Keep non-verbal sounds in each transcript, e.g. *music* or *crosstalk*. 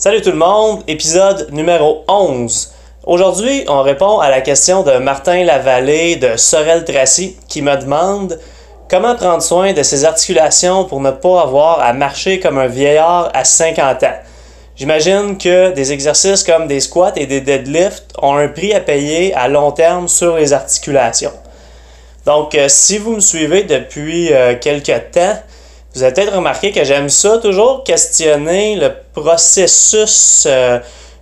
Salut tout le monde, épisode numéro 11. Aujourd'hui, on répond à la question de Martin Lavallée de Sorel Tracy qui me demande comment prendre soin de ses articulations pour ne pas avoir à marcher comme un vieillard à 50 ans. J'imagine que des exercices comme des squats et des deadlifts ont un prix à payer à long terme sur les articulations. Donc, euh, si vous me suivez depuis euh, quelques temps, vous avez peut-être remarqué que j'aime ça toujours questionner le processus, euh,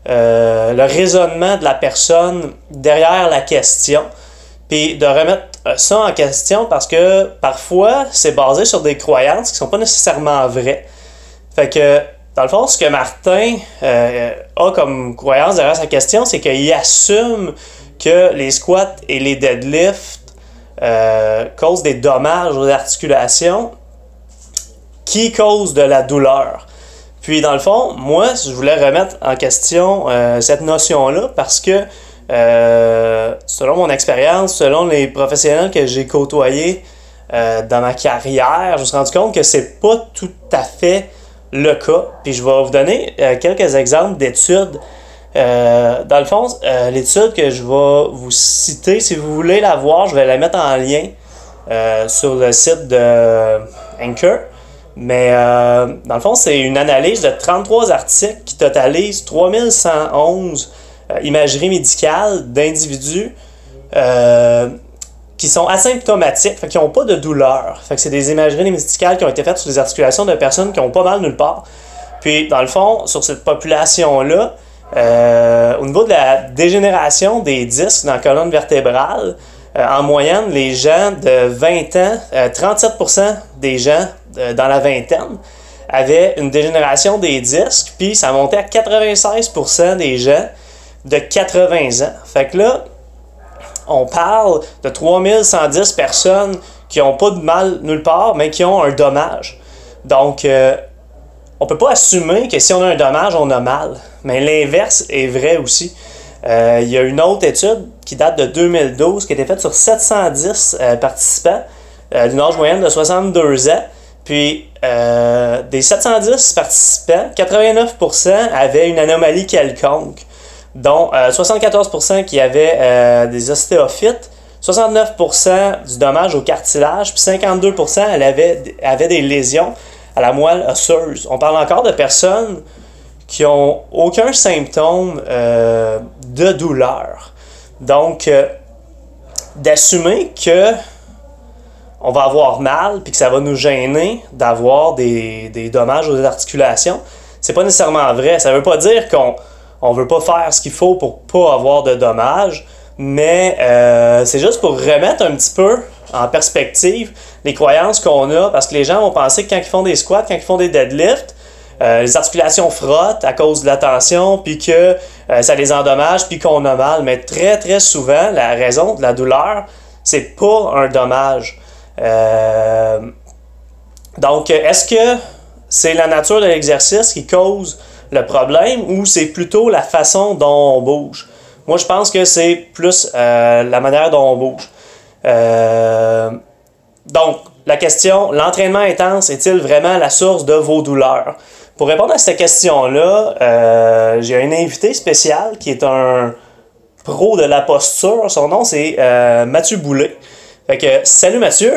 euh, le raisonnement de la personne derrière la question, puis de remettre ça en question parce que parfois c'est basé sur des croyances qui sont pas nécessairement vraies. Fait que dans le fond, ce que Martin euh, a comme croyance derrière sa question, c'est qu'il assume que les squats et les deadlifts causent des dommages aux articulations qui cause de la douleur. Puis dans le fond, moi, je voulais remettre en question euh, cette notion-là parce que euh, selon mon expérience, selon les professionnels que j'ai côtoyés euh, dans ma carrière, je me suis rendu compte que c'est pas tout à fait le cas. Puis je vais vous donner quelques exemples d'études. dans le fond, l'étude que je vais vous citer, si vous voulez la voir, je vais la mettre en lien sur le site de Anchor. Mais euh, dans le fond, c'est une analyse de 33 articles qui totalisent 3111 euh, imageries médicales d'individus euh, qui sont asymptomatiques, qui n'ont pas de douleur. Fait que c'est des imageries médicales qui ont été faites sur les articulations de personnes qui n'ont pas mal nulle part. Puis, dans le fond, sur cette population-là, au niveau de la dégénération des disques dans la colonne vertébrale, en moyenne, les gens de 20 ans, 37% des gens euh, dans la vingtaine avait une dégénération des disques, puis ça montait à 96% des gens de 80 ans. Fait que là, on parle de 3110 personnes qui n'ont pas de mal nulle part, mais qui ont un dommage. Donc, euh, on peut pas assumer que si on a un dommage, on a mal. Mais l'inverse est vrai aussi. Euh, il y a une autre étude qui date de 2012 qui a été faite sur 710 participants d'une âge moyenne de 62 ans. Puis, euh, des 710 participants, 89% avaient une anomalie quelconque, dont 74% euh, qui avaient euh, des ostéophytes, 69% du dommage au cartilage, puis 52% avaient, avaient des lésions à la moelle osseuse. On parle encore de personnes qui ont aucun symptôme de douleur. Donc, d'assumer que on va avoir mal puis que ça va nous gêner d'avoir des, dommages aux articulations, c'est pas nécessairement vrai. Ça veut pas dire qu'on on veut pas faire ce qu'il faut pour pas avoir de dommages, mais euh, c'est juste pour remettre un petit peu en perspective les croyances qu'on a parce que les gens vont penser que quand ils font des squats, quand ils font des deadlifts, euh, les articulations frottent à cause de la tension, puis que euh, ça les endommage, puis qu'on a mal. Mais très, très souvent, la raison de la douleur, c'est pas un dommage. Euh, donc, est-ce que c'est la nature de l'exercice qui cause le problème ou c'est plutôt la façon dont on bouge? Moi, je pense que c'est plus euh, la manière dont on bouge. Euh, donc, la question, l'entraînement intense est-il vraiment la source de vos douleurs? Pour répondre à cette question-là, j'ai un invité spécial qui est un pro de la posture. Son nom, c'est Mathieu Boulet. Fait que, salut Mathieu.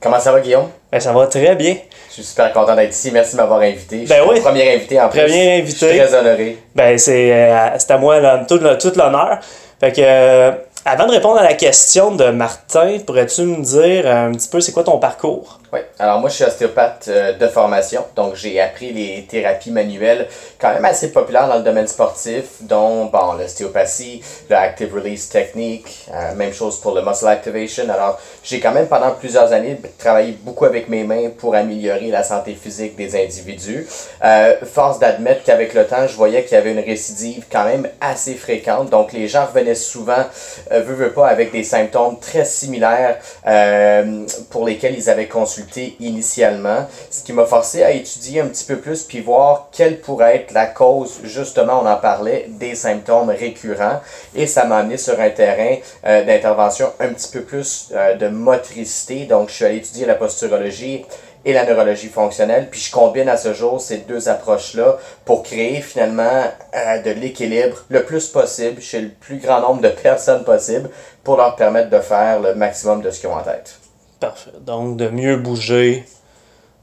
Comment ça va, Guillaume? Ben, ça va très bien. Je suis super content d'être ici. Merci de m'avoir invité. Ben oui. Premier invité en plus. Premier invité. Je suis très honoré. Ben, c'est euh, à moi tout, tout l'honneur. Fait que, euh, avant de répondre à la question de Martin, pourrais-tu me dire un petit peu c'est quoi ton parcours? Oui, alors moi je suis ostéopathe euh, de formation, donc j'ai appris les thérapies manuelles quand même assez populaires dans le domaine sportif, dont bon, l'ostéopathie, le active release technique, euh, même chose pour le muscle activation. Alors j'ai quand même pendant plusieurs années travaillé beaucoup avec mes mains pour améliorer la santé physique des individus. Euh, force d'admettre qu'avec le temps, je voyais qu'il y avait une récidive quand même assez fréquente, donc les gens revenaient souvent, euh, veut, pas, avec des symptômes très similaires pour lesquels ils avaient consulté initialement, ce qui m'a forcé à étudier un petit peu plus puis voir quelle pourrait être la cause, justement, on en parlait, des symptômes récurrents et ça m'a amené sur un terrain euh, d'intervention un petit peu plus euh, de motricité. Donc, je suis allé étudier la posturologie et la neurologie fonctionnelle. Puis je combine à ce jour ces deux approches-là pour créer finalement euh, de l'équilibre le plus possible chez le plus grand nombre de personnes possible pour leur permettre de faire le maximum de ce qu'ils ont en tête. Parfait. Donc de mieux bouger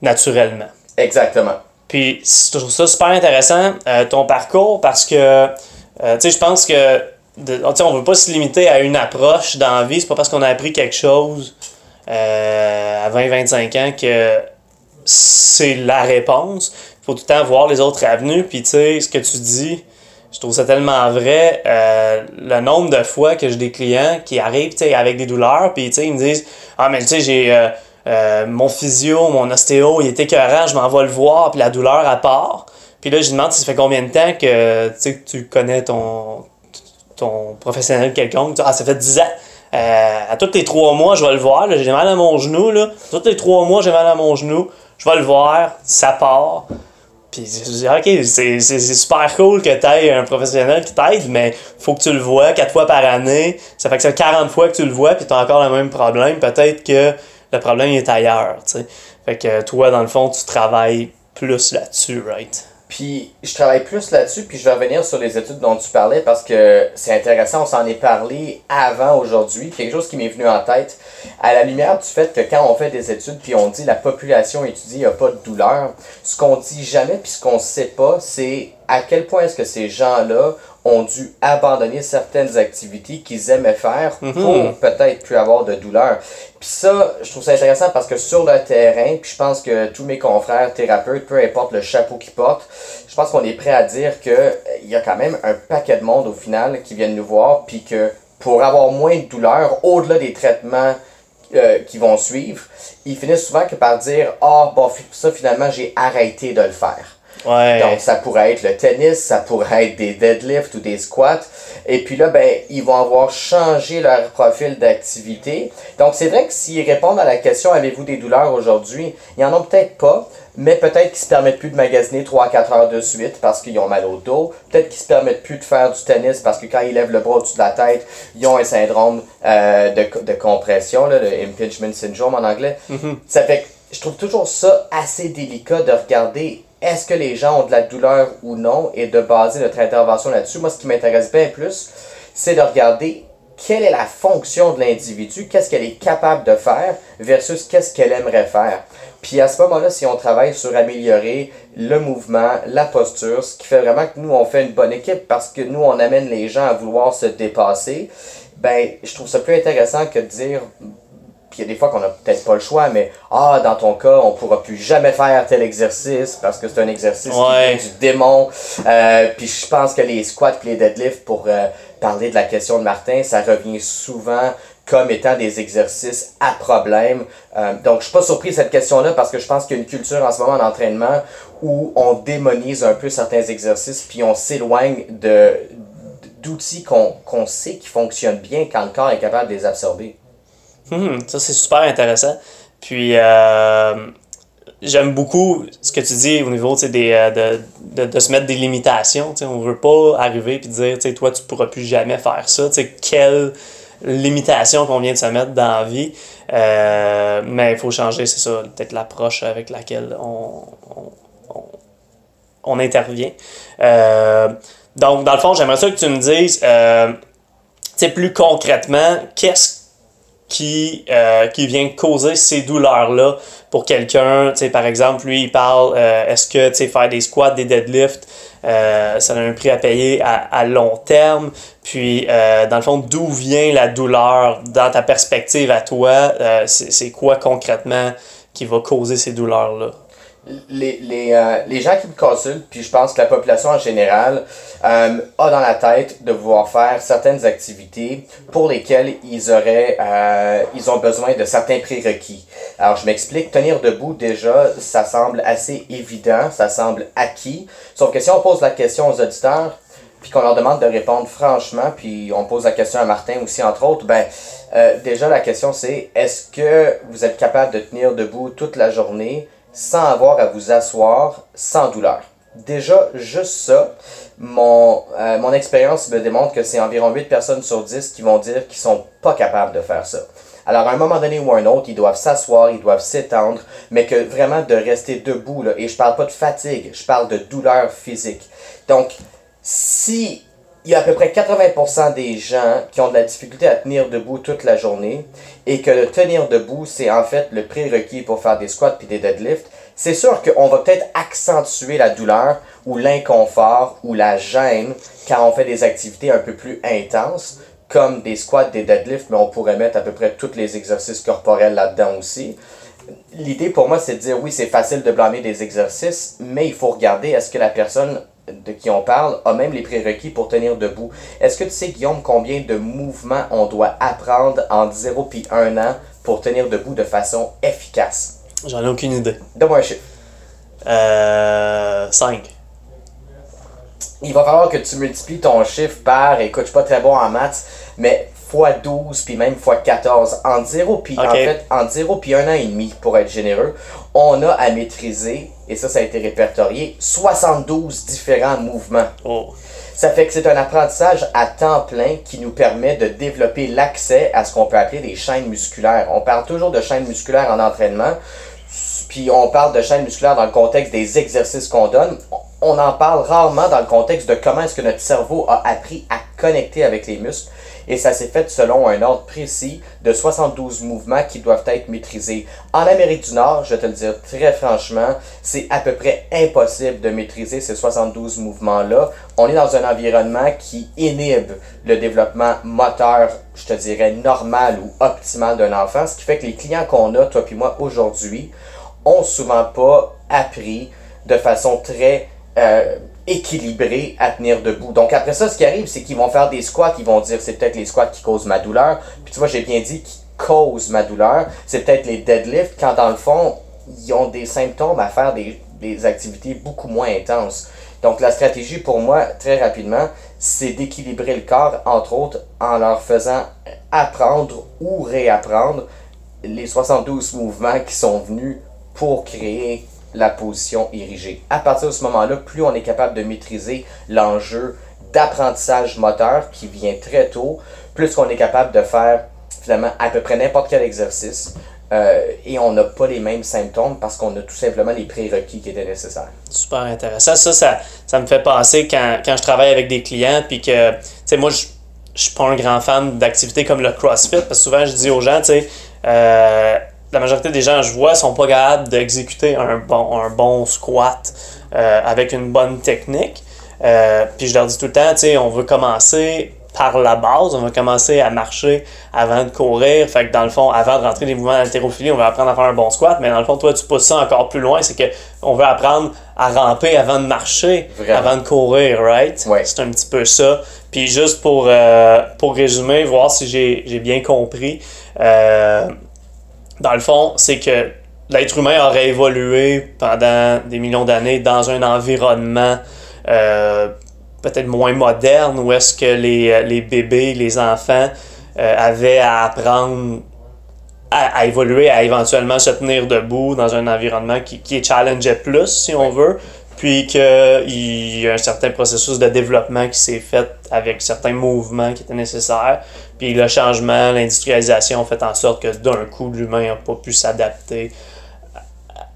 naturellement. Exactement. Puis je trouve ça super intéressant, euh, ton parcours, parce que euh, tu sais, je pense que de, on veut pas se limiter à une approche dans la vie. C'est pas parce qu'on a appris quelque chose euh, à 20-25 ans que c'est la réponse. Il faut tout le temps voir les autres avenues. Puis tu sais, ce que tu dis, je trouve ça tellement vrai. Euh, le nombre de fois que j'ai des clients qui arrivent avec des douleurs, puis ils me disent Ah, mais tu sais, j'ai euh, mon physio, mon ostéo, il était écœurant, je m'en vais le voir, puis la douleur à part. Puis là, je demande si ça fait combien de temps que tu connais ton, ton professionnel quelconque. Ah, ça fait 10 ans. Euh, à tous les trois mois, je vais le voir. J'ai mal à mon genou. Là. Tous les trois mois, j'ai mal à mon genou. Je vais le voir. Ça part. Puis je dis, ok, c'est super cool que tu aies un professionnel qui t'aide, mais faut que tu le vois quatre fois par année. Ça fait que c'est 40 fois que tu le vois, puis tu as encore le même problème. Peut-être que le problème est ailleurs. sais. Fait que toi, dans le fond, tu travailles plus là-dessus, right? Puis je travaille plus là-dessus, puis je vais revenir sur les études dont tu parlais parce que c'est intéressant, on s'en est parlé avant aujourd'hui, quelque chose qui m'est venu en tête, à la lumière du fait que quand on fait des études, puis on dit la population étudiée n'a pas de douleur, ce qu'on dit jamais, puis ce qu'on sait pas, c'est à quel point est-ce que ces gens-là ont dû abandonner certaines activités qu'ils aimaient faire mhm. pour peut-être plus avoir de douleur. Puis ça, je trouve ça intéressant parce que sur le terrain, puis je pense que tous mes confrères thérapeutes, peu importe le chapeau qu'ils portent, je pense qu'on est prêt à dire que euh, il y a quand même un paquet de monde au final qui viennent nous voir, puis que pour avoir moins de douleur, au-delà des traitements euh, qui vont suivre, ils finissent souvent que par dire Ah, oh, bon, ça finalement j'ai arrêté de le faire. Donc, ça pourrait être le tennis, ça pourrait être des deadlifts ou des squats. Et puis là, ben, ils vont avoir changé leur profil d'activité. Donc, c'est vrai que s'ils répondent à la question avez-vous des douleurs aujourd'hui, ils en ont peut-être pas, mais peut-être qu'ils se permettent plus de magasiner 3-4 heures de suite parce qu'ils ont mal au dos. Peut-être qu'ils se permettent plus de faire du tennis parce que quand ils lèvent le bras au-dessus de la tête, ils ont un syndrome euh, de, de compression, là, le impingement syndrome en anglais. Mm-hmm. Ça fait que je trouve toujours ça assez délicat de regarder est-ce que les gens ont de la douleur ou non et de baser notre intervention là-dessus. Moi, ce qui m'intéresse bien plus, c'est de regarder quelle est la fonction de l'individu, qu'est-ce qu'elle est capable de faire versus qu'est-ce qu'elle aimerait faire. Puis à ce moment-là, si on travaille sur améliorer le mouvement, la posture, ce qui fait vraiment que nous, on fait une bonne équipe parce que nous, on amène les gens à vouloir se dépasser, ben, je trouve ça plus intéressant que de dire, puis il y a des fois qu'on n'a peut-être pas le choix, mais ah, dans ton cas, on pourra plus jamais faire tel exercice parce que c'est un exercice qui vient du démon. Euh, puis je pense que les squats et les deadlifts, pour euh, parler de la question de Martin, ça revient souvent comme étant des exercices à problème. Euh, donc, je suis pas surpris de cette question-là parce que je pense qu'il y a une culture en ce moment d'entraînement où on démonise un peu certains exercices puis on s'éloigne de d'outils qu'on sait qui fonctionnent bien quand le corps est capable de les absorber. Hum, ça, c'est super intéressant. Puis, euh, j'aime beaucoup ce que tu dis au niveau des, euh, de, de, de, se mettre des limitations. On veut pas arriver et dire, toi, tu pourras plus jamais faire ça. quelle limitation qu'on vient de se mettre dans la vie. Euh, mais il faut changer, c'est ça, peut-être l'approche avec laquelle on, on, on intervient. donc, dans le fond, j'aimerais ça que tu me dises, plus concrètement, qu'est-ce qui, euh, qui vient causer ces douleurs-là pour quelqu'un. Par exemple, lui, il parle euh, est-ce que faire des squats, des deadlifts, euh, ça a un prix à payer à, à long terme. Puis, dans le fond, d'où vient la douleur dans ta perspective à toi? C'est quoi concrètement qui va causer ces douleurs-là? Les, les, euh, les, gens qui me consultent, puis je pense que la population en général euh, a dans la tête de vouloir faire certaines activités pour lesquelles ils auraient euh, ils ont besoin de certains prérequis. Alors je m'explique, tenir debout déjà, ça semble assez évident, ça semble acquis. Sauf que si on pose la question aux auditeurs, puis qu'on leur demande de répondre franchement, puis on pose la question à Martin aussi entre autres, ben déjà la question c'est est-ce que vous êtes capable de tenir debout toute la journée? Sans avoir à vous asseoir sans douleur. Déjà, juste ça, mon, euh, mon expérience me démontre que c'est environ 8 personnes sur 10 qui vont dire qu'ils sont pas capables de faire ça. Alors, à un moment donné ou un autre, ils doivent s'asseoir, ils doivent s'étendre, mais que vraiment de rester debout, là, et je parle pas de fatigue, je parle de douleur physique. Donc, si il y a à peu près 80% des gens qui ont de la difficulté à tenir debout toute la journée et que le tenir debout, c'est en fait le prérequis pour faire des squats puis des deadlifts, c'est sûr qu'on va peut-être accentuer la douleur ou l'inconfort ou la gêne quand on fait des activités un peu plus intenses comme des squats, des deadlifts, mais on pourrait mettre à peu près tous les exercices corporels là-dedans aussi. L'idée pour moi, c'est de dire oui, c'est facile de blâmer des exercices, mais il faut regarder est-ce que la personne de qui on parle a même les prérequis pour tenir debout. Est-ce que tu sais, Guillaume, combien de mouvements on doit apprendre entre 0 puis 1 an pour tenir debout de façon efficace? J'en ai aucune idée. Donne-moi un chiffre. Euh. 5. Il va falloir que tu multiplies ton chiffre par, écoute, je suis pas très bon en maths, mais fois 12 puis même fois 14 en 0 puis en fait en 0 puis un an et demi pour être généreux on a à maîtriser et ça ça a été répertorié 72 différents mouvements Oh. ça fait que c'est un apprentissage à temps plein qui nous permet de développer l'accès à ce qu'on peut appeler des chaînes musculaires. On parle toujours de chaînes musculaires en entraînement, puis on parle de chaînes musculaires dans le contexte des exercices qu'on donne. On en parle rarement dans le contexte de comment est-ce que notre cerveau a appris à connecter avec les muscles. Et ça s'est fait selon un ordre précis de 72 mouvements qui doivent être maîtrisés. En Amérique du Nord, je vais te le dire très franchement, c'est à peu près impossible de maîtriser ces 72 mouvements-là. On est dans un environnement qui inhibe le développement moteur, je te dirais, normal ou optimal d'un enfant, ce qui fait que les clients qu'on a, toi puis moi, aujourd'hui, ont souvent pas appris de façon très euh, équilibrée à tenir debout. Donc après ça, ce qui arrive, c'est qu'ils vont faire des squats, ils vont dire c'est peut-être les squats qui causent ma douleur. Puis tu vois, j'ai bien dit qui causent ma douleur. C'est peut-être les deadlifts quand dans le fond, ils ont des symptômes à faire des, des activités beaucoup moins intenses. Donc la stratégie pour moi, très rapidement, c'est d'équilibrer le corps, entre autres, en leur faisant apprendre ou réapprendre les 72 mouvements qui sont venus pour créer la position érigée. À partir de ce moment-là, plus on est capable de maîtriser l'enjeu d'apprentissage moteur qui vient très tôt, plus on est capable de faire finalement à peu près n'importe quel exercice euh, et on n'a pas les mêmes symptômes parce qu'on a tout simplement les prérequis qui étaient nécessaires. Super intéressant. Ça, ça, ça me fait penser quand, quand je travaille avec des clients, puis que, tu sais, moi, je je suis pas un grand fan d'activités comme le CrossFit, parce que souvent, je dis aux gens, tu sais, euh, la majorité des gens que je vois sont pas capables d'exécuter un bon, un bon squat euh, avec une bonne technique. Euh, puis je leur dis tout le temps, tu sais, on veut commencer par la base, on va commencer à marcher avant de courir. Fait que dans le fond, avant de rentrer les mouvements d'haltérophilie, on va apprendre à faire un bon squat. Mais dans le fond, toi, tu pousses ça encore plus loin. C'est que on veut apprendre à ramper avant de marcher, Vraiment. avant de courir, right? Ouais. C'est un petit peu ça. Puis juste pour, euh, pour résumer, voir si j'ai j'ai bien compris. euh, dans le fond, c'est que l'être humain aurait évolué pendant des millions d'années dans un environnement euh, peut-être moins moderne où est-ce que les, les bébés, les enfants euh, avaient à apprendre à, à évoluer, à éventuellement se tenir debout dans un environnement qui, qui est challengeait plus, si on veut, puis qu'il y a un certain processus de développement qui s'est fait avec certains mouvements qui étaient nécessaires. Puis le changement, l'industrialisation ont fait en sorte que d'un coup, l'humain n'a pas pu s'adapter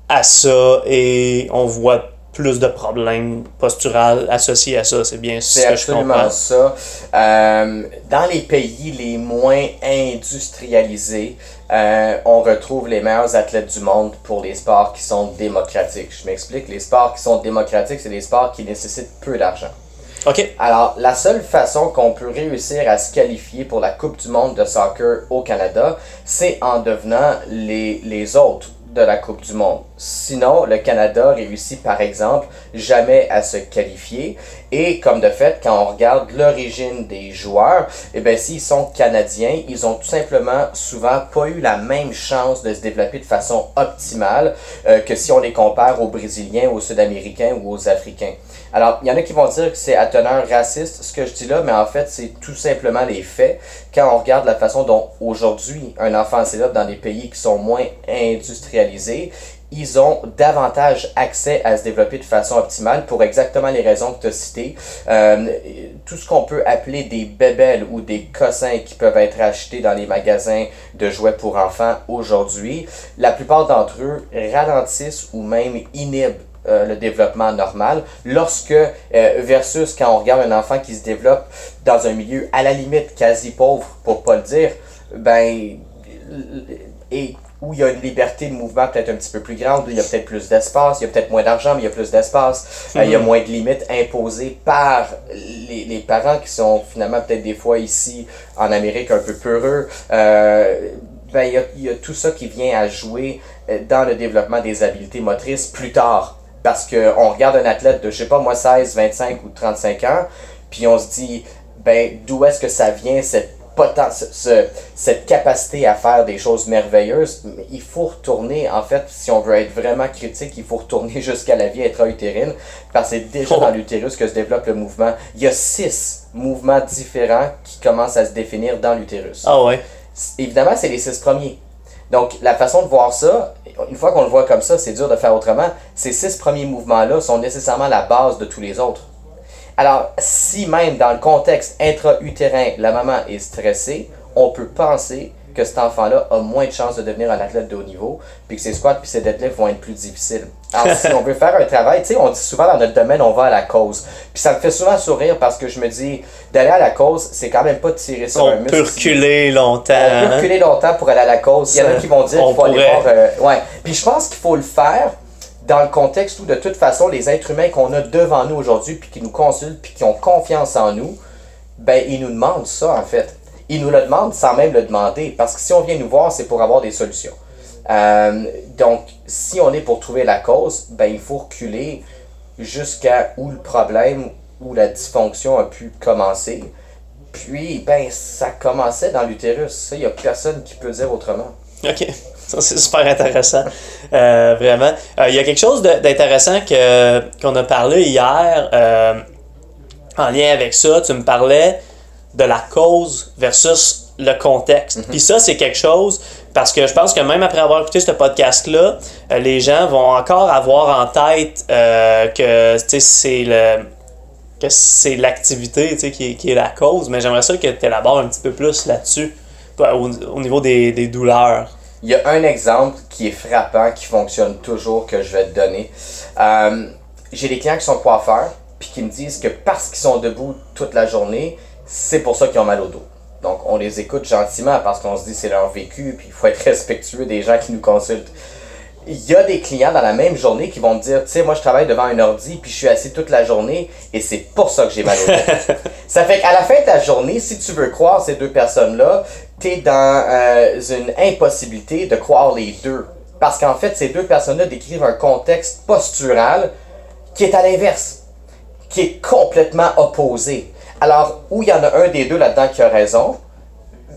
à- ça et on voit plus de problèmes posturales associés à ça. C'est bien ce C'est que je comprends. absolument ça. Euh, dans les pays les moins industrialisés, euh, on retrouve les meilleurs athlètes du monde pour les sports qui sont démocratiques. Je m'explique, les sports qui sont démocratiques, c'est des sports qui nécessitent peu d'argent. OK. Alors, la seule façon qu'on peut réussir à se qualifier pour la Coupe du monde de soccer au Canada, c'est en devenant les, les autres de la Coupe du monde. Sinon, le Canada réussit par exemple jamais à se qualifier. Et comme de fait, quand on regarde l'origine des joueurs, eh bien, s'ils sont canadiens, ils ont tout simplement souvent pas eu la même chance de se développer de façon optimale euh, que si on les compare aux Brésiliens, aux Sud-Américains ou aux Africains. Alors, il y en a qui vont dire que c'est à teneur raciste ce que je dis là, mais en fait, c'est tout simplement les faits. Quand on regarde la façon dont aujourd'hui un enfant s'élève dans des pays qui sont moins industrialisés, ils ont davantage accès à se développer de façon optimale pour exactement les raisons que tu as citées. Euh, tout ce qu'on peut appeler des bébelles ou des cossins qui peuvent être achetés dans les magasins de jouets pour enfants aujourd'hui, la plupart d'entre eux ralentissent ou même inhibent euh, le développement normal, lorsque, euh, versus quand on regarde un enfant qui se développe dans un milieu à la limite quasi pauvre, pour pas le dire, ben, et où il y a une liberté de mouvement peut-être un petit peu plus grande, où il y a peut-être plus d'espace, il y a peut-être moins d'argent, mais il y a plus d'espace, euh, il y a mhm. moins de limites imposées par les, les parents qui sont finalement peut-être des fois ici en Amérique un peu peureux. Euh, ben, il, y a, il y a tout ça qui vient à jouer euh, dans le développement des habiletés motrices plus tard. Parce qu'on regarde un athlète de, je sais pas moi, 16, 25 ou 35 ans, puis on se dit, ben, d'où est-ce que ça vient cette ce, cette capacité à faire des choses merveilleuses, il faut retourner, en fait, si on veut être vraiment critique, il faut retourner *laughs* jusqu'à la vie intra-utérine, parce que c'est déjà dans l'utérus que se développe le mouvement. Il y a six mouvements différents qui commencent à se définir dans l'utérus. Ah ouais. Évidemment, c'est les six premiers. Donc, la façon de voir ça, une fois qu'on le voit comme ça, c'est dur de faire autrement. Ces six premiers mouvements-là sont nécessairement la base de tous les autres. Alors, si même dans le contexte intra-utérin, la maman est stressée, on peut penser que cet enfant-là a moins de chances de devenir un athlète de haut niveau, puis que ses squats puis ses deadlifts vont être plus difficiles. Alors, si on veut faire un travail, tu sais, on dit souvent dans notre domaine, on va à la cause. Puis ça me fait souvent sourire parce que je me dis, d'aller à la cause, c'est quand même pas de tirer sur un muscle. On peut reculer longtemps. On peut hein? reculer longtemps pour aller à la cause. Il y en a qui vont dire qu'il faut aller voir. Euh, ouais. Puis je pense qu'il faut le faire dans le contexte où de toute façon les êtres humains qu'on a devant nous aujourd'hui puis qui nous consultent puis qui ont confiance en nous, ben ils nous demandent ça en fait. Ils nous le demandent sans même le demander parce que si on vient nous voir, c'est pour avoir des solutions. Euh, donc si on est pour trouver la cause, ben il faut reculer jusqu'à où le problème où la dysfonction a pu commencer. Puis ben ça commençait dans l'utérus, il n'y a personne qui peut dire autrement. OK. Ça, c'est super intéressant. Euh, vraiment. Euh, il y a quelque chose d'intéressant que, qu'on a parlé hier euh, en lien avec ça. Tu me parlais de la cause versus le contexte. Mm-hmm. Puis ça, c'est quelque chose parce que je pense que même après avoir écouté ce podcast-là, les gens vont encore avoir en tête que c'est le que c'est l'activité qui, qui est la cause, mais j'aimerais ça que tu élabores un petit peu plus là-dessus, au, au niveau des, des douleurs. Il y a un exemple qui est frappant, qui fonctionne toujours, que je vais te donner. Euh, j'ai des clients qui sont coiffeurs, puis qui me disent que parce qu'ils sont debout toute la journée, c'est pour ça qu'ils ont mal au dos. Donc, on les écoute gentiment parce qu'on se dit c'est leur vécu, puis il faut être *laughs* respectueux des gens qui nous consultent il y a des clients dans la même journée qui vont me dire, tu sais, moi je travaille devant un ordi puis je suis assis toute la journée et c'est pour ça que j'ai mal au dos. *laughs* ça fait qu'à la fin de ta journée, si tu veux croire ces deux personnes-là, dans euh, une impossibilité de croire les deux. Parce qu'en fait, ces deux personnes-là décrivent un contexte postural qui est à l'inverse, qui est complètement opposé. Alors, où il y en a un des deux là-dedans qui a raison,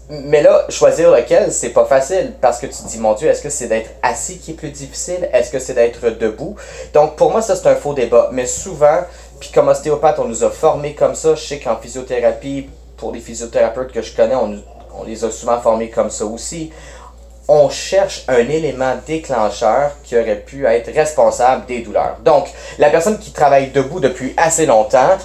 mais là, choisir lequel, c'est pas facile parce que tu te dis, mon Dieu, est-ce que c'est d'être assis qui est plus difficile? Est-ce que c'est d'être debout? Donc, pour moi, ça, c'est un faux débat. Mais souvent, puis comme ostéopathe, on nous a formés comme ça. Je sais qu'en physiothérapie, pour les physiothérapeutes que je connais, on, on les a souvent formés comme ça aussi. On cherche un élément déclencheur qui aurait pu être responsable des douleurs. Donc, la personne qui travaille debout depuis assez longtemps,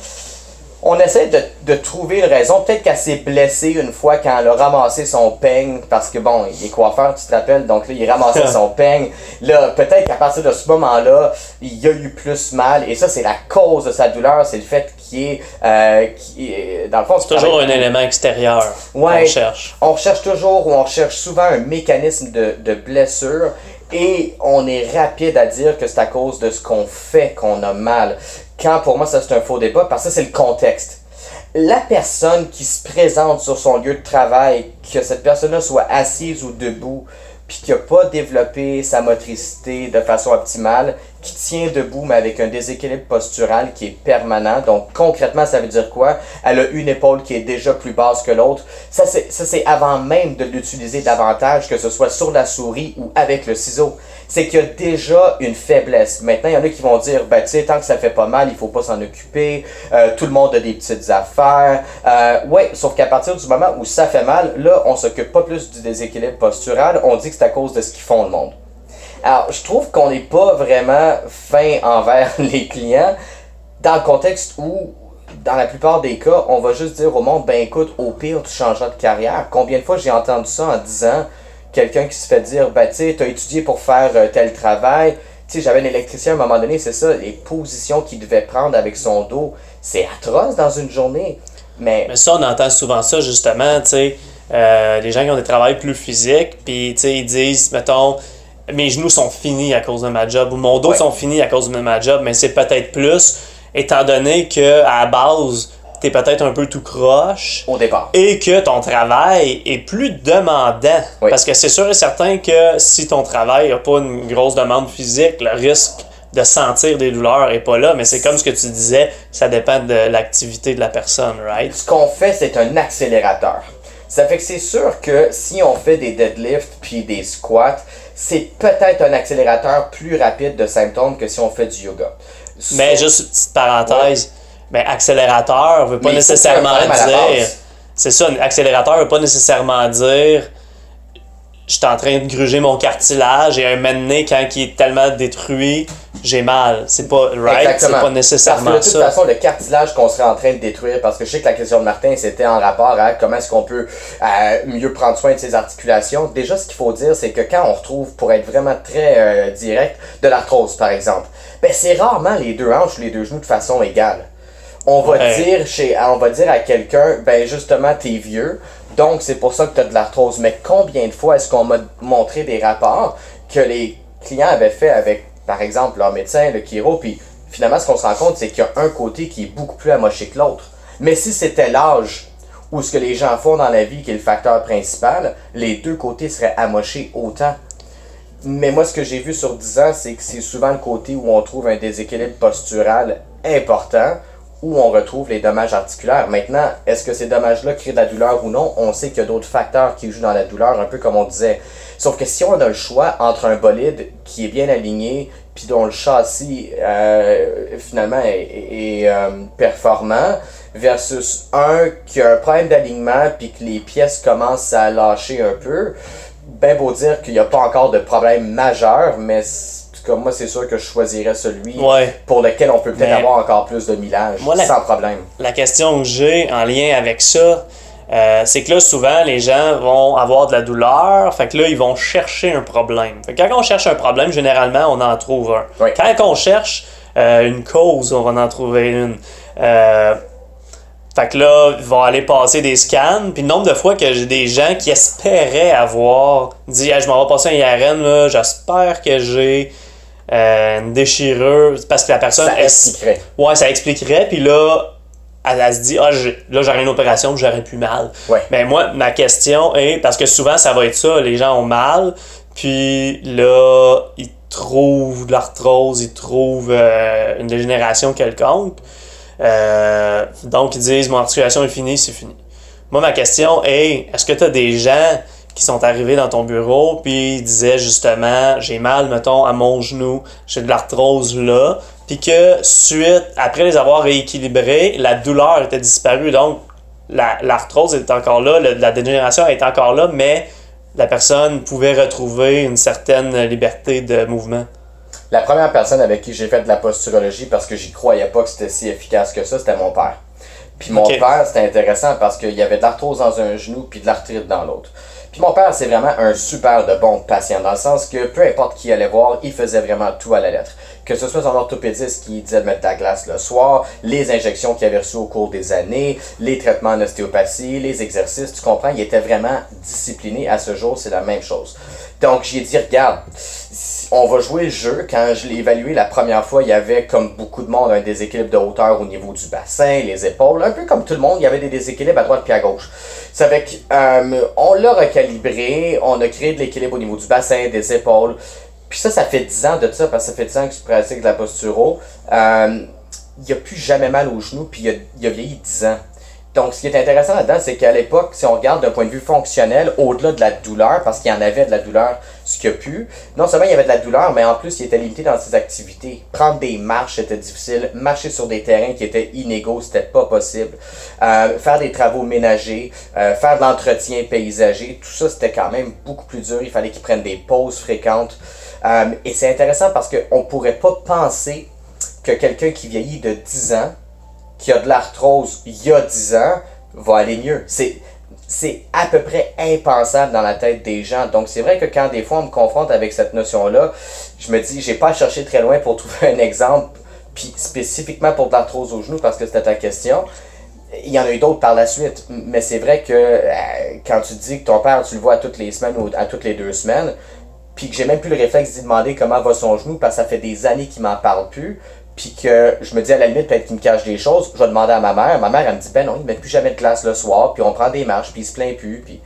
on essaie de, de, trouver une raison. Peut-être qu'elle s'est blessée une fois quand elle a ramassé son peigne, parce que bon, il est coiffeur, tu te rappelles, donc là, il a ramassé *laughs* son peigne. Là, peut-être qu'à partir de ce moment-là, il y a eu plus mal, et ça, c'est la cause de sa douleur, c'est le fait qu'il est, euh, qui est, dans le fond, c'est toujours un élément extérieur ouais, qu'on cherche. On cherche toujours, ou on cherche souvent un mécanisme de, de blessure, et on est rapide à dire que c'est à cause de ce qu'on fait qu'on a mal. Quand pour moi ça c'est un faux débat, parce que c'est le contexte. La personne qui se présente sur son lieu de travail, que cette personne-là soit assise ou debout, puis qui n'a pas développé sa motricité de façon optimale, qui tient debout mais avec un déséquilibre postural qui est permanent. Donc concrètement, ça veut dire quoi? Elle a une épaule qui est déjà plus basse que l'autre. Ça, c'est avant même de l'utiliser davantage, que ce soit sur la souris ou avec le ciseau. C'est qu'il y a déjà une faiblesse. Maintenant, il y en a qui vont dire, ben tu sais, tant que ça fait pas mal, il faut pas s'en occuper. Euh, tout le monde a des petites affaires. Euh, ouais, sauf qu'à partir du moment où ça fait mal, là, on s'occupe pas plus du déséquilibre postural. On dit que c'est à cause de ce qu'ils font le monde. Alors, je trouve qu'on n'est pas vraiment fin envers *laughs* les clients dans le contexte où, dans la plupart des cas, on va juste dire au monde, ben écoute, au pire, tu changeras de carrière. Combien de fois j'ai entendu ça en disant, quelqu'un qui se fait dire, ben tu sais, t'as étudié pour faire euh, tel travail, tu sais, j'avais un électricien à un moment donné, c'est ça, les positions qu'il devait prendre avec son dos, c'est atroce dans une journée. Mais, Mais ça, on entend souvent ça, justement, tu sais, euh, les gens qui ont des travails plus physiques, puis, tu sais, ils disent, mettons, mes genoux sont finis à cause de ma job, ou mon dos Ouais. sont finis à cause de ma job, mais c'est peut-être plus, étant donné que à la base, t'es peut-être un peu tout croche, au départ. et que ton travail est plus demandant. Oui. Parce que c'est sûr et certain que si ton travail n'a pas une grosse demande physique, le risque de sentir des douleurs est pas là. Mais c'est comme ce que tu disais, ça dépend de l'activité de la personne, right? ce qu'on fait, c'est un accélérateur. Ça fait que c'est sûr que si on fait des deadlifts puis des squats, c'est peut-être un accélérateur plus rapide de symptômes que si on fait du yoga. Mais juste une petite parenthèse, mais accélérateur veut pas Mais nécessairement dire. C'est ça, un accélérateur veut pas nécessairement dire je suis en train de gruger mon cartilage et un donné, quand il est tellement détruit, j'ai mal. C'est pas right, c'est pas nécessairement parce que de toute ça. façon, le cartilage qu'on serait en train de détruire, parce que je sais que la question de Martin, c'était en rapport à comment est-ce qu'on peut euh, mieux prendre soin de ses articulations. Déjà, ce qu'il faut dire, c'est que quand on retrouve, pour être vraiment très euh, direct, de l'arthrose, par exemple, ben c'est rarement les deux hanches ou les deux genoux de façon égale. On va Ouais. dire chez, on va dire à quelqu'un, ben justement, t'es vieux, donc c'est pour ça que t'as de l'arthrose. Mais combien de fois est-ce qu'on m'a montré des rapports que les clients avaient fait avec, par exemple, leur médecin, le chiro, puis finalement, ce qu'on se rend compte, c'est qu'il y a un côté qui est beaucoup plus amoché que l'autre. Mais si c'était l'âge ou ce que les gens font dans la vie qui est le facteur principal, les deux côtés seraient amochés autant. Mais moi, ce que j'ai vu sur 10 ans, c'est que c'est souvent le côté où on trouve un déséquilibre postural important, où on retrouve les dommages articulaires. Maintenant, est-ce que ces dommages-là créent de la douleur ou non? On sait qu'il y a d'autres facteurs qui jouent dans la douleur, un peu comme on disait. Sauf que si on a le choix entre un bolide qui est bien aligné, puis dont le châssis euh, finalement est, est- euh, performant, versus un qui a un problème d'alignement, puis que les pièces commencent à lâcher un peu, ben beau dire qu'il n'y a pas encore de problème majeur, mais comme moi, c'est sûr que je choisirais celui Ouais. pour lequel on peut peut-être avoir encore plus de millage, sans problème. La question que j'ai en lien avec ça, euh, c'est que là, souvent, les gens vont avoir de la douleur, fait que là, ils vont chercher un problème. Fait que quand on cherche un problème, généralement, on en trouve un. Oui. Quand on cherche euh, une cause, on va en trouver une. Euh, fait que là, ils vont aller passer des scans. Puis le nombre de fois que j'ai des gens qui espéraient avoir dit Hey, Je m'en vais passer un IRN, là, j'espère que j'ai euh, une déchirure. Parce que la personne. Ça expliquerait. Ouais, ça expliquerait. Puis là, elle, elle se dit Ah, là, j'aurais une opération, j'aurais plus mal. Ouais. Mais moi, ma question est parce que souvent, ça va être ça les gens ont mal. Puis là, ils trouvent de l'arthrose, ils trouvent euh, une dégénération quelconque. Euh, donc, ils disent Mon articulation est finie, c'est fini. Moi, ma question est est-ce que tu as des gens qui sont arrivés dans ton bureau puis ils disaient justement j'ai mal, mettons, à mon genou, j'ai de l'arthrose là, puis que suite, après les avoir rééquilibrés, la douleur était disparue. Donc, la- l'arthrose est encore là, le- la dégénération est encore là, mais la personne pouvait retrouver une certaine liberté de mouvement. La première personne avec qui j'ai fait de la posturologie parce que j'y croyais pas que c'était si efficace que ça, c'était mon père. Puis mon père, c'était intéressant parce qu'il y avait de l'arthrose dans un genou puis de l'arthrite dans l'autre. Puis mon père, c'est vraiment un super de bon patient, dans le sens que peu importe qui allait voir, il faisait vraiment tout à la lettre. Que ce soit son orthopédiste qui disait de mettre de la glace le soir, les injections qu'il avait reçues au cours des années, les traitements en ostéopathie, les exercices, tu comprends, il était vraiment discipliné. À ce jour, c'est la même chose. Donc j'ai dit, regarde, on va jouer le jeu. Quand je l'ai évalué la première fois, il y avait, comme beaucoup de monde, un déséquilibre de hauteur au niveau du bassin, les épaules. Un peu comme tout le monde, il y avait des déséquilibres à droite puis à gauche. Ça fait qu'on l'a recalibré, on a créé de l'équilibre au niveau du bassin, des épaules. Puis ça, ça fait 10 ans de ça, parce que ça fait 10 ans que je pratique de la posturo. Euh, il a plus jamais mal aux genoux, puis il a, il a vieilli 10 ans. Donc, ce qui est intéressant là-dedans, c'est qu'à l'époque, si on regarde d'un point de vue fonctionnel, au-delà de la douleur, parce qu'il y en avait de la douleur, ce qu'il a pu, non seulement il y avait de la douleur, mais en plus, il était limité dans ses activités. Prendre des marches, c'était difficile. Marcher sur des terrains qui étaient inégaux, c'était pas possible. Euh, faire des travaux ménagers, euh, faire de l'entretien paysager, tout ça, c'était quand même beaucoup plus dur. Il fallait qu'il prenne des pauses fréquentes. Euh, et c'est intéressant parce qu'on pourrait pas penser que quelqu'un qui vieillit de 10 ans qui a de l'arthrose il y a 10 ans va aller mieux. C'est, c'est à peu près impensable dans la tête des gens. Donc c'est vrai que quand des fois on me confronte avec cette notion-là, je me dis, j'ai pas à chercher très loin pour *laughs* trouver un exemple, puis spécifiquement pour de l'arthrose au genou, parce que c'était ta question. Il y en a eu d'autres par la suite, mais c'est vrai que euh, quand tu dis que ton père, tu le vois toutes les semaines ou à toutes les deux semaines, puis que j'ai même plus le réflexe d'y demander comment va son genou, parce que ça fait des années qu'il m'en parle plus, puis que je me dis à la limite peut-être qu'il me cache des choses, je vais demander à ma mère. Ma mère, elle me dit, ben non, il ne met plus jamais de classe le soir, puis on prend des marches, puis il se plaint plus. Puis...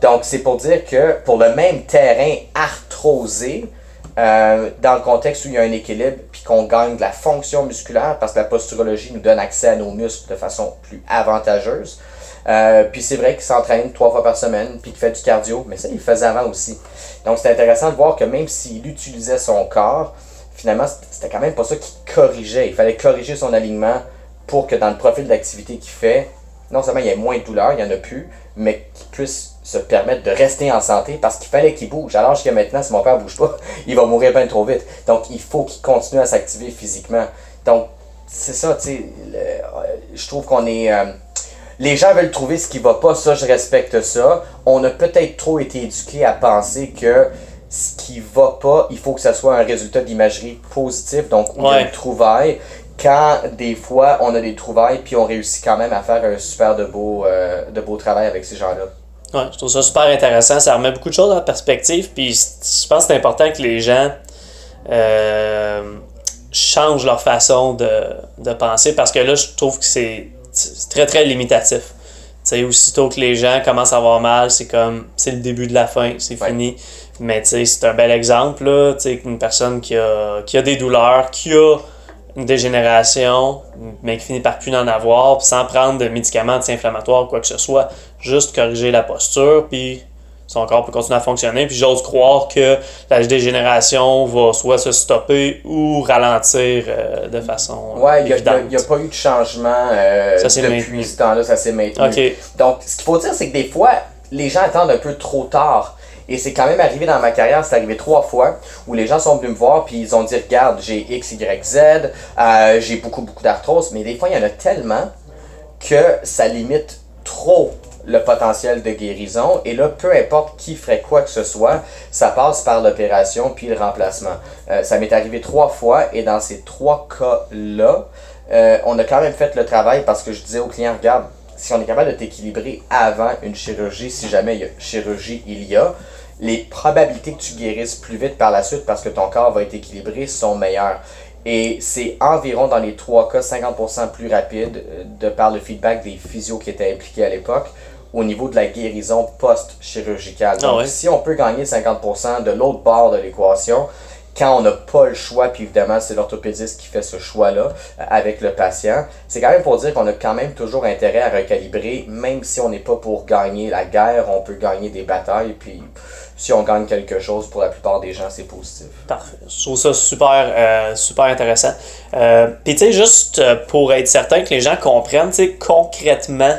Donc, c'est pour dire que pour le même terrain arthrosé, euh, dans le contexte où il y a un équilibre, puis qu'on gagne de la fonction musculaire, parce que la posturologie nous donne accès à nos muscles de façon plus avantageuse. Euh, puis c'est vrai qu'il s'entraîne trois fois par semaine, puis qu'il fait du cardio, mais ça, il le faisait avant aussi. Donc, c'est intéressant de voir que même s'il utilisait son corps, finalement, c'était quand même pas ça qu'il corrigeait. Il fallait corriger son alignement pour que dans le profil d'activité qu'il fait, non seulement il y ait moins de douleur, il n'y en a plus, mais qu'il puisse se permettre de rester en santé parce qu'il fallait qu'il bouge. Alors jusqu'à maintenant, si mon père bouge pas, *laughs* il va mourir bien trop vite. Donc il faut qu'il continue à s'activer physiquement. Donc c'est ça, tu sais, euh, je trouve qu'on est... Euh, les gens veulent trouver ce qui va pas, ça je respecte ça. On a peut-être trop été éduqués à penser que ce qui va pas, il faut que ça soit un résultat d'imagerie positif, donc ou ouais. trouvaille. Quand des fois on a des trouvailles, puis on réussit quand même à faire un super de beau, euh, de beau travail avec ces gens-là. Ouais, je trouve ça super intéressant. Ça remet beaucoup de choses en perspective. Puis je pense que c'est important que les gens euh, changent leur façon de, de, penser parce que là, je trouve que c'est très très limitatif. Tu sais, aussitôt que les gens commencent à avoir mal, c'est comme c'est le début de la fin, c'est fini. Mais c'est un bel exemple, là, une personne qui a, qui a des douleurs, qui a une dégénération, mais qui finit par plus en avoir, puis sans prendre de médicaments anti-inflammatoires ou quoi que ce soit, juste corriger la posture, puis son corps peut continuer à fonctionner. Puis j'ose croire que la dégénération va soit se stopper ou ralentir euh, de façon. Ouais, il n'y a, pas eu de changement euh, depuis ce temps-là, ça s'est maintenu. Donc, ce qu'il faut dire, c'est que des fois, les gens attendent un peu trop tard et c'est quand même arrivé dans ma carrière, c'est arrivé trois fois, où les gens sont venus me voir, puis ils ont dit, regarde, j'ai X, Y, Z, euh, j'ai beaucoup, beaucoup d'arthrose, mais des fois, il y en a tellement que ça limite trop le potentiel de guérison. Et là, peu importe qui ferait quoi que ce soit, ça passe par l'opération puis le remplacement. Euh, ça m'est arrivé trois fois et dans ces trois cas-là, euh, on a quand même fait le travail parce que je disais au client, regarde, si on est capable de t'équilibrer avant une chirurgie, si jamais il y a chirurgie il y a, les probabilités que tu guérisses plus vite par la suite parce que ton corps va être équilibré sont meilleures. Et c'est environ dans les trois cas 50% plus rapide euh, de par le feedback des physios qui étaient impliqués à l'époque au niveau de la guérison post-chirurgicale. Ah Donc si on peut gagner 50% de l'autre bord de l'équation, quand on n'a pas le choix, puis évidemment c'est l'orthopédiste qui fait ce choix-là euh, avec le patient, c'est quand même pour dire qu'on a quand même toujours intérêt à recalibrer, même si on n'est pas pour gagner la guerre, on peut gagner des batailles, puis si on gagne quelque chose, pour la plupart des gens, c'est positif. Parfait. Je trouve ça super, euh, super intéressant. Euh, puis tu sais, juste pour être certain que les gens comprennent, tu sais, concrètement,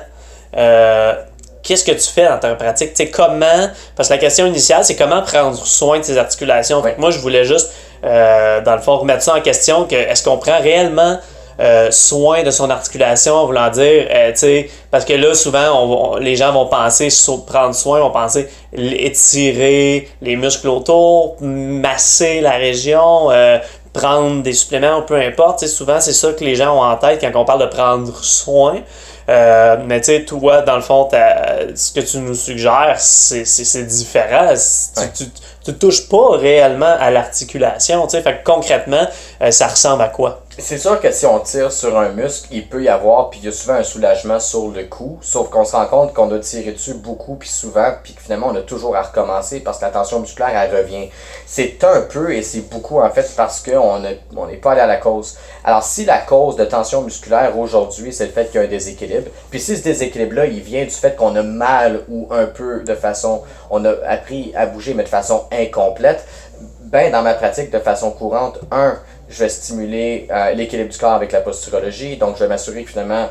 qu'est-ce que tu fais dans ta pratique? Tu sais, comment, parce que la question initiale, c'est comment prendre soin de tes articulations. moi, je voulais juste, euh, dans le fond, remettre ça en question, que est-ce qu'on prend réellement euh, soin de son articulation, en voulant dire, euh, tu sais, parce que là, souvent, les gens vont penser sur prendre soin, vont penser étirer les muscles autour, masser la région, prendre des suppléments, peu importe. souvent, c'est ça que les gens ont en tête quand on parle de prendre soin. Euh, mais tu sais, toi, dans le fond, ce que tu nous suggères, c'est différent. Tu, tu, touches pas réellement à l'articulation. Fait que concrètement, euh, ça ressemble à quoi? c'est sûr que si on tire sur un muscle, il peut y avoir, puis il y a souvent un soulagement sur le coup, sauf qu'on se rend compte qu'on a tiré dessus beaucoup, puis souvent, puis que finalement on a toujours à recommencer parce que la tension musculaire, elle revient. C'est un peu, et c'est beaucoup en fait, parce qu'on n'est on pas allé à la cause. Alors si la cause de tension musculaire aujourd'hui, c'est le fait qu'il y a un déséquilibre, puis si ce déséquilibre-là, il vient du fait qu'on a mal ou un peu de façon, on a appris à bouger, mais de façon incomplète, ben dans ma pratique de façon courante, un, je vais stimuler euh, l'équilibre du corps avec la posturologie. Donc, je vais m'assurer que finalement.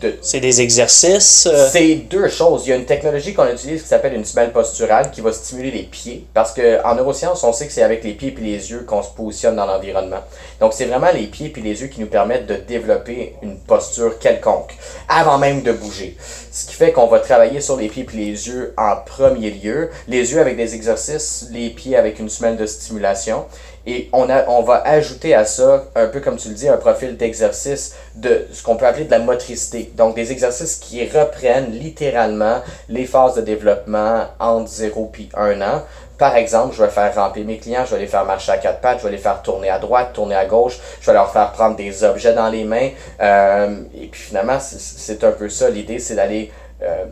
De... C'est des exercices euh? C'est deux choses. Il y a une technologie qu'on utilise qui s'appelle une semelle posturale qui va stimuler les pieds. Parce qu'en neurosciences, on sait que c'est avec les pieds et les yeux qu'on se positionne dans l'environnement. Donc, c'est vraiment les pieds et les yeux qui nous permettent de développer une posture quelconque avant même de bouger. Ce qui fait qu'on va travailler sur les pieds et les yeux en premier lieu. Les yeux avec des exercices, les pieds avec une semelle de stimulation. Et on, a, on va ajouter à ça, un peu comme tu le dis, un profil d'exercice de ce qu'on peut appeler de la motricité. Donc des exercices qui reprennent littéralement les phases de développement entre 0 et 1 an. Par exemple, je vais faire ramper mes clients, je vais les faire marcher à quatre pattes, je vais les faire tourner à droite, tourner à gauche, je vais leur faire prendre des objets dans les mains. Euh, et puis finalement, c'est un peu ça. L'idée, c'est d'aller euh,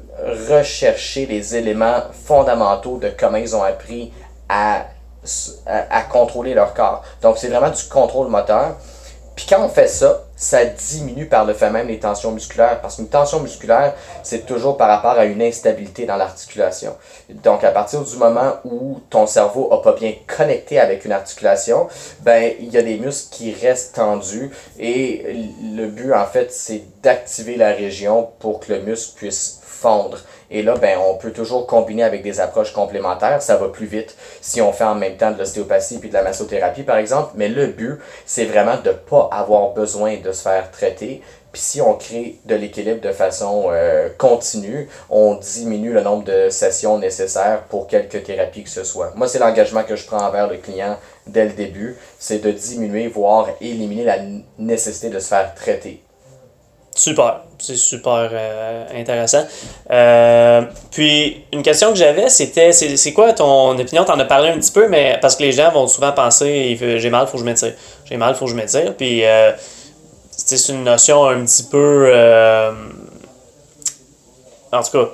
rechercher les éléments fondamentaux de comment ils ont appris à à, contrôler leur corps. Donc, c'est vraiment du contrôle moteur. Puis quand on fait ça, ça diminue par le fait même les tensions musculaires. Parce qu'une tension musculaire, c'est toujours par rapport à une instabilité dans l'articulation. Donc, à partir du moment où ton cerveau n'a pas bien connecté avec une articulation, ben, il y a des muscles qui restent tendus. Et le but, en fait, c'est d'activer la région pour que le muscle puisse Et là, ben, on peut toujours combiner avec des approches complémentaires. Ça va plus vite si on fait en même temps de l'ostéopathie puis de la massothérapie, par exemple. Mais le but, c'est vraiment de ne pas avoir besoin de se faire traiter. Puis si on crée de l'équilibre de façon euh, continue, on diminue le nombre de sessions nécessaires pour quelque thérapie que ce soit. Moi, c'est l'engagement que je prends envers le client dès le début, c'est de diminuer, voire éliminer la nécessité de se faire traiter. Super, c'est super euh, intéressant. Euh, puis, une question que j'avais, c'était c'est quoi ton opinion? T'en as parlé un petit peu, mais parce que les gens vont souvent penser j'ai mal, faut que je m'étire. J'ai mal, faut que je m'étire. Puis, euh, c'est une notion un petit peu. en tout cas,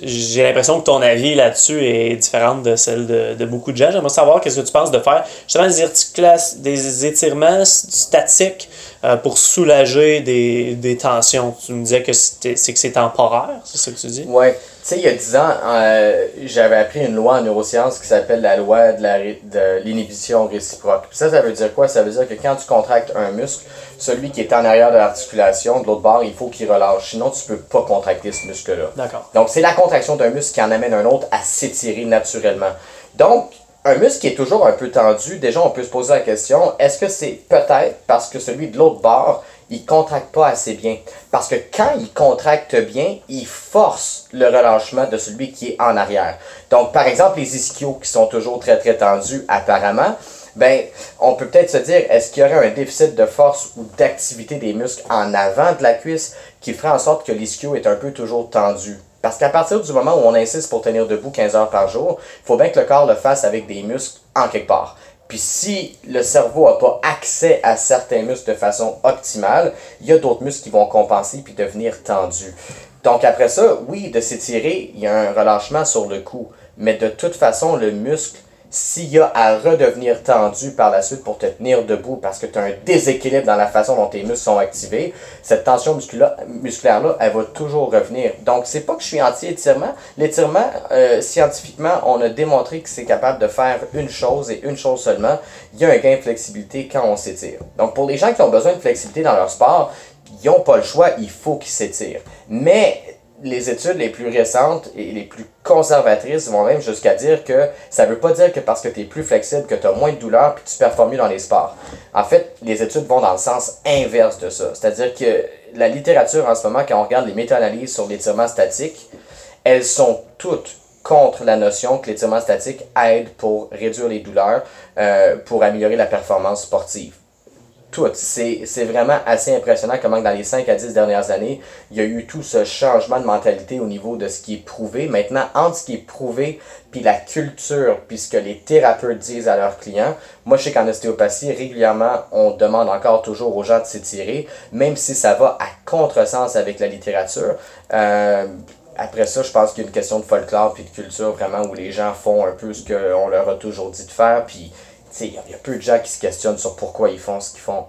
j'ai l'impression que ton avis là-dessus est différente de celle de, beaucoup de gens. J'aimerais savoir qu'est-ce que tu penses de faire justement des, des étirements statiques euh, pour soulager des, des, tensions. Tu me disais que c'est que c'est temporaire, c'est ça que tu dis? Oui. Tu sais, il y a 10 ans, euh, j'avais appris une loi en neurosciences qui s'appelle la loi de l'inhibition réciproque. ça, ça veut dire quoi? Ça veut dire que quand tu contractes un muscle, celui qui est en arrière de l'articulation, de l'autre bord, il faut qu'il relâche. Sinon, tu peux pas contracter ce muscle-là. D'accord. Donc, c'est la contraction d'un muscle qui en amène un autre à s'étirer naturellement. Donc, un muscle qui est toujours un peu tendu, déjà on peut se poser la question, est-ce que c'est peut-être parce que celui de l'autre bord, il contracte pas assez bien? Parce que quand il contracte bien, il force le relâchement de celui qui est en arrière. Donc par exemple les ischios qui sont toujours très très tendus apparemment, ben on peut peut-être se dire est-ce qu'il y aurait un déficit de force ou d'activité des muscles en avant de la cuisse qui ferait en sorte que l'ischio est un peu toujours tendu? Parce qu'à partir du moment où on insiste pour tenir debout 15 heures par jour, il faut bien que le corps le fasse avec des muscles en quelque part. Puis si le cerveau n'a pas accès à certains muscles de façon optimale, il y a d'autres muscles qui vont compenser puis devenir tendus. Donc après ça, oui, de s'étirer, il y a un relâchement sur le cou. Mais de toute façon, le muscle s'il y a à redevenir tendu par la suite pour te tenir debout parce que tu as un déséquilibre dans la façon dont tes muscles sont activés, cette tension musculaire-là, elle va toujours revenir. Donc, c'est pas que je suis anti-étirement. L'étirement, euh, scientifiquement, on a démontré que c'est capable de faire une chose et une chose seulement. Il y a un gain de flexibilité quand on s'étire. Donc, pour les gens qui ont besoin de flexibilité dans leur sport, ils n'ont pas le choix, il faut qu'ils s'étirent. Mais les études les plus récentes et les plus conservatrices vont même jusqu'à dire que ça ne veut pas dire que parce que tu es plus flexible, que tu as moins de douleur puis tu performes mieux dans les sports. En fait, les études vont dans le sens inverse de ça. C'est-à-dire que la littérature en ce moment, quand on regarde les méta-analyses sur l'étirement statique, elles sont toutes contre la notion que l'étirement statique aide pour réduire les douleurs, euh, pour améliorer la performance sportive. Tout. C'est vraiment assez impressionnant comment dans les 5 à 10 dernières années, il y a eu tout ce changement de mentalité au niveau de ce qui est prouvé. Maintenant, entre ce qui est prouvé puis la culture, puis ce que les thérapeutes disent à leurs clients, moi je sais qu'en ostéopathie, régulièrement, on demande encore toujours aux gens de s'étirer, même si ça va à contresens avec la littérature. Euh, après ça, je pense qu'il y a une question de folklore puis de culture vraiment où les gens font un peu ce qu'on leur a toujours dit de faire. Puis, il y, a peu de gens qui se questionnent sur pourquoi ils font ce qu'ils font.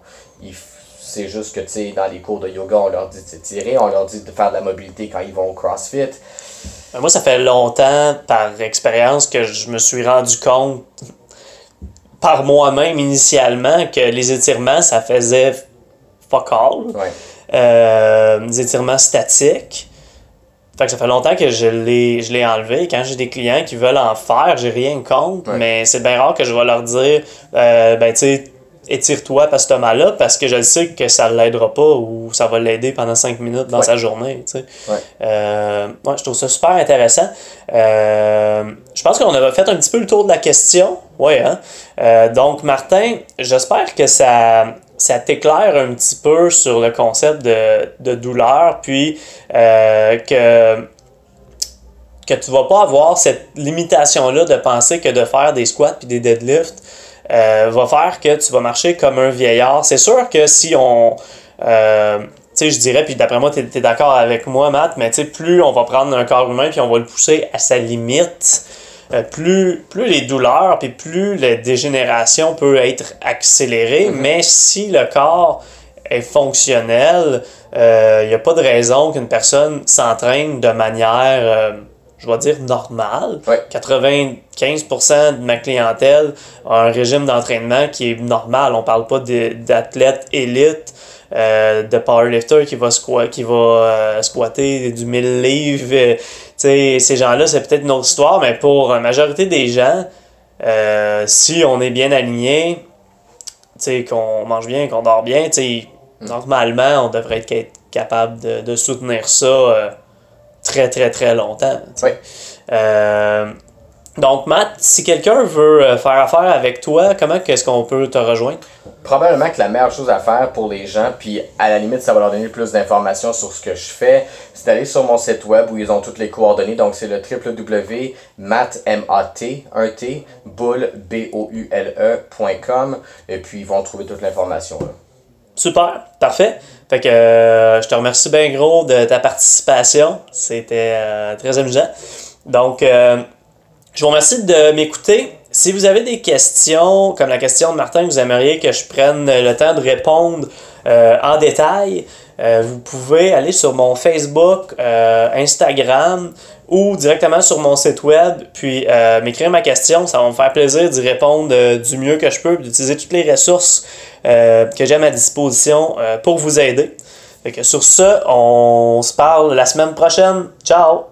C'est juste que, tu sais, dans les cours de yoga, on leur dit de s'étirer, on leur dit de faire de la mobilité quand ils vont au CrossFit. Moi, ça fait longtemps, par expérience, que je me suis rendu compte, par moi-même initialement, que les étirements, ça faisait fuck all. Ouais. Euh, des étirements statiques. Fait que ça fait longtemps que je l'ai, je l'ai enlevé. Quand j'ai des clients qui veulent en faire, j'ai rien contre, mais c'est bien rare que je vais leur dire euh, ben tu sais, étire-toi parce que mal-là, parce que je sais que ça ne l'aidera pas ou ça va l'aider pendant cinq minutes dans sa journée. Tu sais. Euh, je trouve ça super intéressant. Euh, je pense qu'on a fait un petit peu le tour de la question. Oui, hein? donc, Martin, j'espère que ça ça t'éclaire un petit peu sur le concept de, douleur, puis euh, que, que tu vas pas avoir cette limitation-là de penser que de faire des squats puis des deadlifts euh, va faire que tu vas marcher comme un vieillard. C'est sûr que si on... Euh, tu sais, je dirais, puis d'après moi, tu es, d'accord avec moi, Matt, mais tu sais, plus on va prendre un corps humain puis on va le pousser à sa limite, euh, plus, plus les douleurs, puis plus la dégénération peut être accélérée, mhm. mais si le corps est fonctionnel, il euh, n'y a pas de raison qu'une personne s'entraîne de manière, euh, je vais dire, normale. 95% de ma clientèle a un régime d'entraînement qui est normal. On parle pas d'athlètes élites. de powerlifter qui va, qui va squatter du 1000 livres ces gens-là, c'est peut-être une autre histoire, mais pour la majorité des gens, euh, si on est bien aligné, qu'on mange bien, qu'on dort bien, mm. normalement, on devrait être capable de, soutenir ça euh, très, très, très longtemps. Euh, donc, Matt, si quelqu'un veut euh, faire affaire avec toi, comment est-ce qu'on peut te rejoindre? Probablement que la meilleure chose à faire pour les gens, puis à la limite, ça va leur donner plus d'informations sur ce que je fais, c'est d'aller sur mon site web où ils ont toutes les coordonnées. Donc, c'est le www.matmat.bull.com et puis ils vont trouver toute l'information là. Super, parfait. Fait que euh, je te remercie bien gros de ta participation. C'était euh, très amusant. Donc, je vous remercie de m'écouter. Si vous avez des questions, comme la question de Martin, vous aimeriez que je prenne le temps de répondre euh, en détail, euh, vous pouvez aller sur mon Facebook, euh, Instagram ou directement sur mon site web, puis m'écrire ma question. Ça va me faire plaisir d'y répondre du mieux que je peux, d'utiliser toutes les ressources que j'ai à ma disposition pour vous aider. Fait que sur ce, on se parle la semaine prochaine. Ciao!